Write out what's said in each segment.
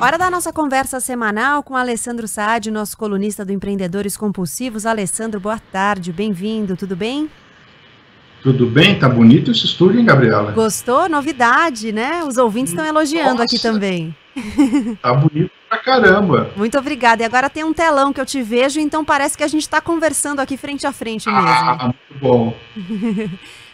Hora da nossa conversa semanal com Alessandro Saad, nosso colunista do Empreendedores Compulsivos. Alessandro, boa tarde, bem-vindo, tudo bem? Tudo bem? Tá bonito esse estúdio, hein, Gabriela? Gostou? Novidade, né? Os ouvintes estão elogiando Nossa. aqui também. Tá bonito pra caramba. Muito obrigada. E agora tem um telão que eu te vejo, então parece que a gente está conversando aqui frente a frente mesmo. Ah, muito bom.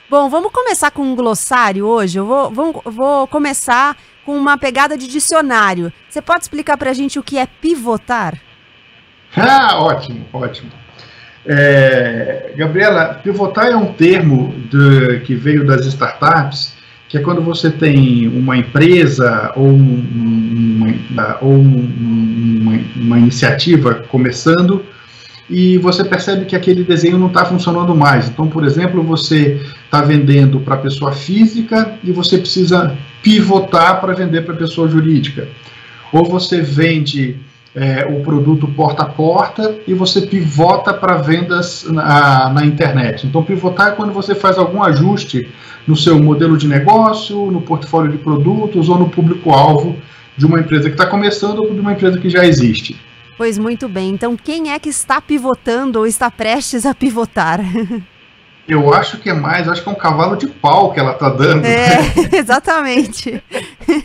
bom, vamos começar com um glossário hoje. Eu vou, vou, vou começar com uma pegada de dicionário. Você pode explicar para a gente o que é pivotar? Ah, ótimo, ótimo. É, Gabriela, pivotar é um termo de, que veio das startups, que é quando você tem uma empresa ou, um, uma, ou uma, uma iniciativa começando e você percebe que aquele desenho não está funcionando mais. Então, por exemplo, você está vendendo para pessoa física e você precisa pivotar para vender para pessoa jurídica. Ou você vende é, o produto porta a porta e você pivota para vendas na, na, internet. Então, pivotar é quando você faz algum ajuste no seu modelo de negócio, no portfólio de produtos ou no público-alvo de uma empresa que está começando ou de uma empresa que já existe. Pois muito bem. Então, quem é que está pivotando ou está prestes a pivotar? Eu acho que é mais, acho que é um cavalo de pau que ela está dando. É, exatamente.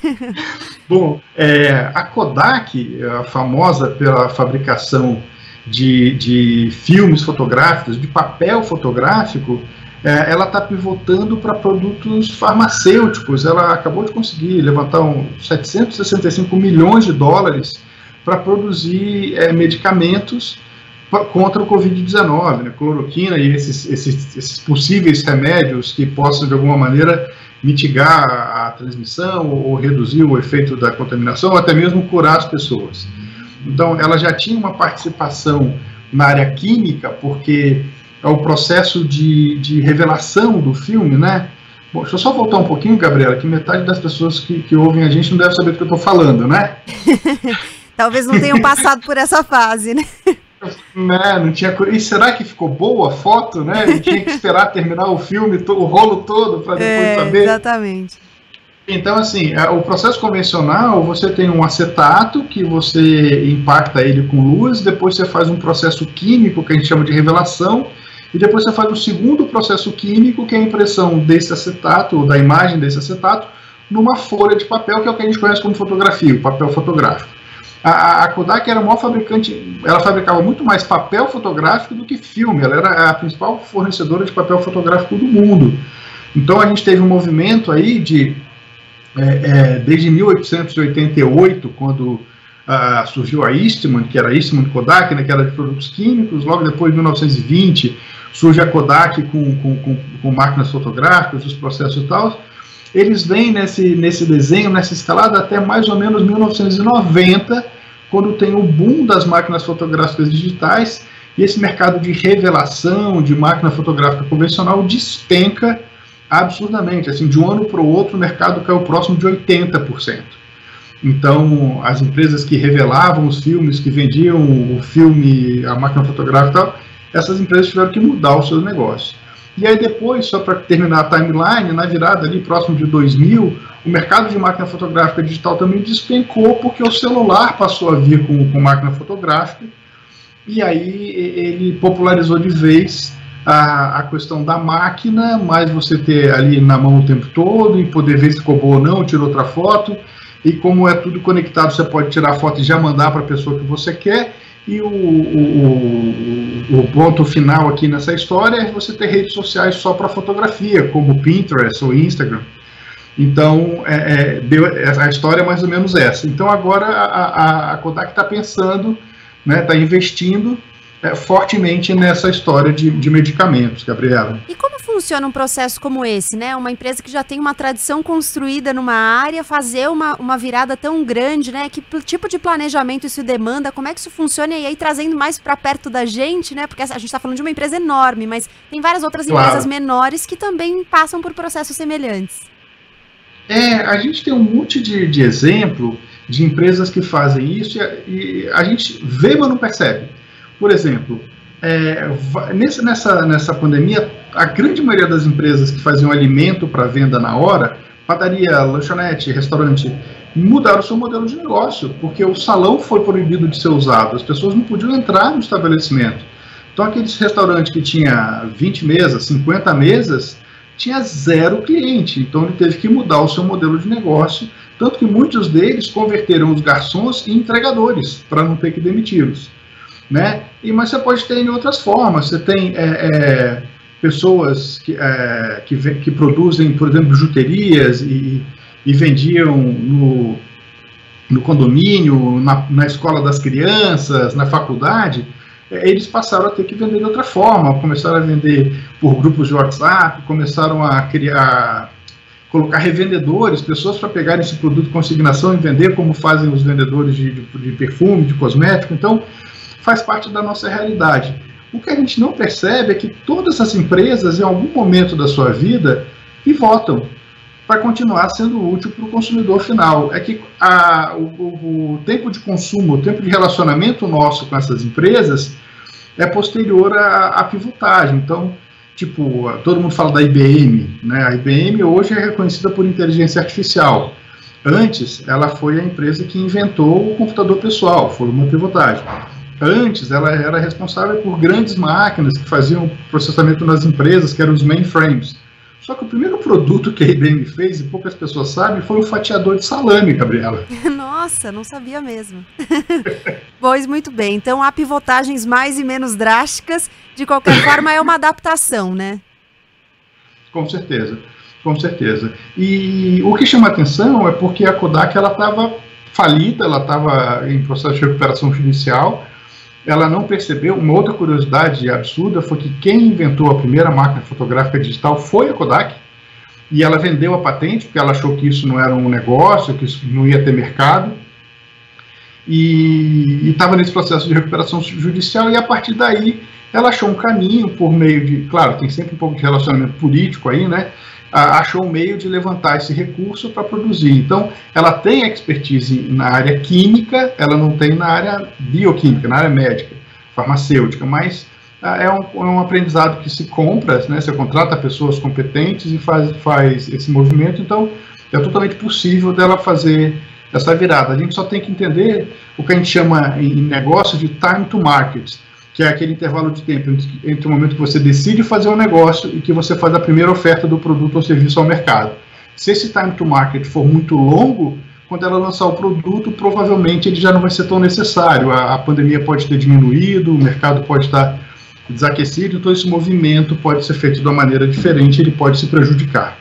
Bom, é, a Kodak, a famosa pela fabricação de, de filmes fotográficos, de papel fotográfico, é, ela está pivotando para produtos farmacêuticos. Ela acabou de conseguir levantar um 765 milhões de dólares para produzir é, medicamentos contra o Covid-19, né, cloroquina e esses, esses, esses, possíveis remédios que possam, de alguma maneira, mitigar a transmissão ou reduzir o efeito da contaminação, ou até mesmo curar as pessoas. Então, ela já tinha uma participação na área química, porque é o processo de, de revelação do filme, né? Bom, deixa eu só voltar um pouquinho, Gabriela, que metade das pessoas que, que ouvem a gente não deve saber do que eu estou falando, né? Talvez não tenham passado por essa fase, né? Né, não tinha. E será que ficou boa a foto, né? Tinha que esperar terminar o filme, o rolo todo, para depois é, saber. Exatamente. Então, assim, é, o processo convencional, você tem um acetato que você impacta ele com luz, depois você faz um processo químico que a gente chama de revelação, e depois você faz o segundo processo químico, que é a impressão desse acetato, ou da imagem desse acetato, numa folha de papel, que é o que a gente conhece como fotografia, o papel fotográfico. A, a, Kodak era a maior fabricante, ela fabricava muito mais papel fotográfico do que filme, ela era a principal fornecedora de papel fotográfico do mundo. Então a gente teve um movimento aí de, é, é, desde 1888, quando surgiu a Eastman, que era a Eastman Kodak, né, que era de produtos químicos, logo depois, em 1920, surge a Kodak com, com, com, com máquinas fotográficas, os processos e tal, eles vêm nesse, nesse desenho, nessa escalada, até mais ou menos 1990, quando tem o boom das máquinas fotográficas digitais, e esse mercado de revelação de máquina fotográfica convencional despenca absurdamente. Assim, de um ano para o outro, o mercado caiu próximo de 80%. Então, as empresas que revelavam os filmes, que vendiam o filme, a máquina fotográfica e tal, essas empresas tiveram que mudar o seu negócio. E aí depois, só para terminar a timeline, na virada ali próximo de 2000, o mercado de máquina fotográfica digital também despencou porque o celular passou a vir com, com máquina fotográfica e aí ele popularizou de vez a, a questão da máquina, mais você ter ali na mão o tempo todo e poder ver se ficou boa ou não, tirou outra foto. E como é tudo conectado, você pode tirar a foto e já mandar para a pessoa que você quer. E o, o, o, ponto final aqui nessa história é você ter redes sociais só para fotografia, como Pinterest ou Instagram. Então, é, é, deu, a história é mais ou menos essa. Então, agora a, a, a Kodak está pensando, está né, tá investindo é, fortemente nessa história de, de medicamentos, Gabriela. E como funciona um processo como esse, né? Uma empresa que já tem uma tradição construída numa área, fazer uma, uma virada tão grande, né? Que tipo de planejamento isso demanda? Como é que isso funciona? E aí trazendo mais para perto da gente, né? Porque a gente está falando de uma empresa enorme, mas tem várias outras claro. empresas menores que também passam por processos semelhantes. É, a gente tem um monte de, de exemplo de empresas que fazem isso e, e a gente vê, mas não percebe. Por exemplo, é, nessa, nessa, nessa pandemia, a grande maioria das empresas que faziam alimento para venda na hora, padaria, lanchonete, restaurante, mudaram o seu modelo de negócio, porque o salão foi proibido de ser usado, as pessoas não podiam entrar no estabelecimento. Então, aqueles restaurantes que tinha 20 mesas, 50 mesas, tinha zero cliente. Então, ele teve que mudar o seu modelo de negócio, tanto que muitos deles converteram os garçons em entregadores, para não ter que demiti-los. Né? E, mas você pode ter em outras formas. Você tem é, é, pessoas que, é, que, que, produzem, por exemplo, bijuterias e, e vendiam no, no condomínio, na, na escola das crianças, na faculdade é, eles passaram a ter que vender de outra forma, começaram a vender por grupos de WhatsApp, começaram a criar, colocar revendedores, pessoas para pegarem esse produto consignação e vender, como fazem os vendedores de, de, de perfume, de cosmético. Então, faz parte da nossa realidade. O que a gente não percebe é que todas as empresas, em algum momento da sua vida, pivotam para continuar sendo útil para o consumidor final. É que a, o, o, tempo de consumo, o tempo de relacionamento nosso com essas empresas é posterior à, à pivotagem. Então, tipo, todo mundo fala da IBM, né? A IBM hoje é reconhecida por inteligência artificial. Antes, ela foi a empresa que inventou o computador pessoal, foi uma pivotagem. Antes, ela era responsável por grandes máquinas que faziam processamento nas empresas, que eram os mainframes. Só que o primeiro produto que a IBM fez, e poucas pessoas sabem, foi um fatiador de salame, Gabriela. Nossa, não sabia mesmo. pois muito bem. Então há pivotagens mais e menos drásticas. De qualquer forma, é uma adaptação, né? Com certeza, com certeza. E o que chama atenção é porque a Kodak ela estava falida, ela estava em processo de recuperação judicial ela não percebeu. Uma outra curiosidade absurda foi que quem inventou a primeira máquina fotográfica digital foi a Kodak. E ela vendeu a patente porque ela achou que isso não era um negócio, que isso não ia ter mercado. E estava nesse processo de recuperação judicial. E a partir daí ela achou um caminho por meio de. Claro, tem sempre um pouco de relacionamento político aí, né? Achou um meio de levantar esse recurso para produzir. Então, ela tem expertise na área química, ela não tem na área bioquímica, na área médica, farmacêutica, mas é um, é um aprendizado que se compra, né? Você contrata pessoas competentes e faz, faz esse movimento, então é totalmente possível dela fazer essa virada. A gente só tem que entender o que a gente chama em negócio de time to market que é aquele intervalo de tempo entre o momento que você decide fazer um negócio e que você faz a primeira oferta do produto ou serviço ao mercado. Se esse time to market for muito longo, quando ela lançar o produto, provavelmente ele já não vai ser tão necessário. A, a pandemia pode ter diminuído, o mercado pode estar desaquecido, então esse movimento pode ser feito de uma maneira diferente, ele pode se prejudicar.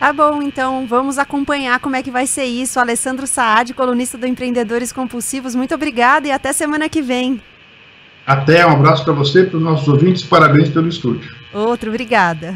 Tá bom, então vamos acompanhar como é que vai ser isso. Alessandro Saad, colunista do Empreendedores Compulsivos, muito obrigada e até semana que vem. Até, um abraço para você, para os nossos ouvintes, parabéns pelo estúdio. Outro, obrigada.